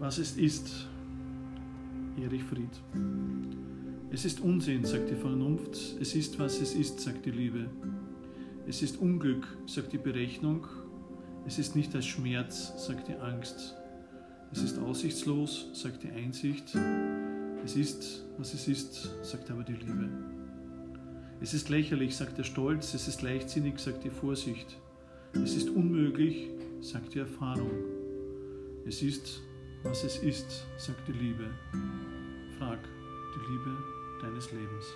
was es ist. Erich Fried. Es ist Unsinn, sagt die Vernunft. Es ist, was es ist, sagt die Liebe. Es ist Unglück, sagt die Berechnung. Es ist nicht als Schmerz, sagt die Angst. Es ist aussichtslos, sagt die Einsicht. Es ist, was es ist, sagt aber die Liebe. Es ist lächerlich, sagt der Stolz. Es ist leichtsinnig, sagt die Vorsicht. Es ist unmöglich, sagt die Erfahrung. Es ist, was es ist, sagt die Liebe. Frag die Liebe deines Lebens.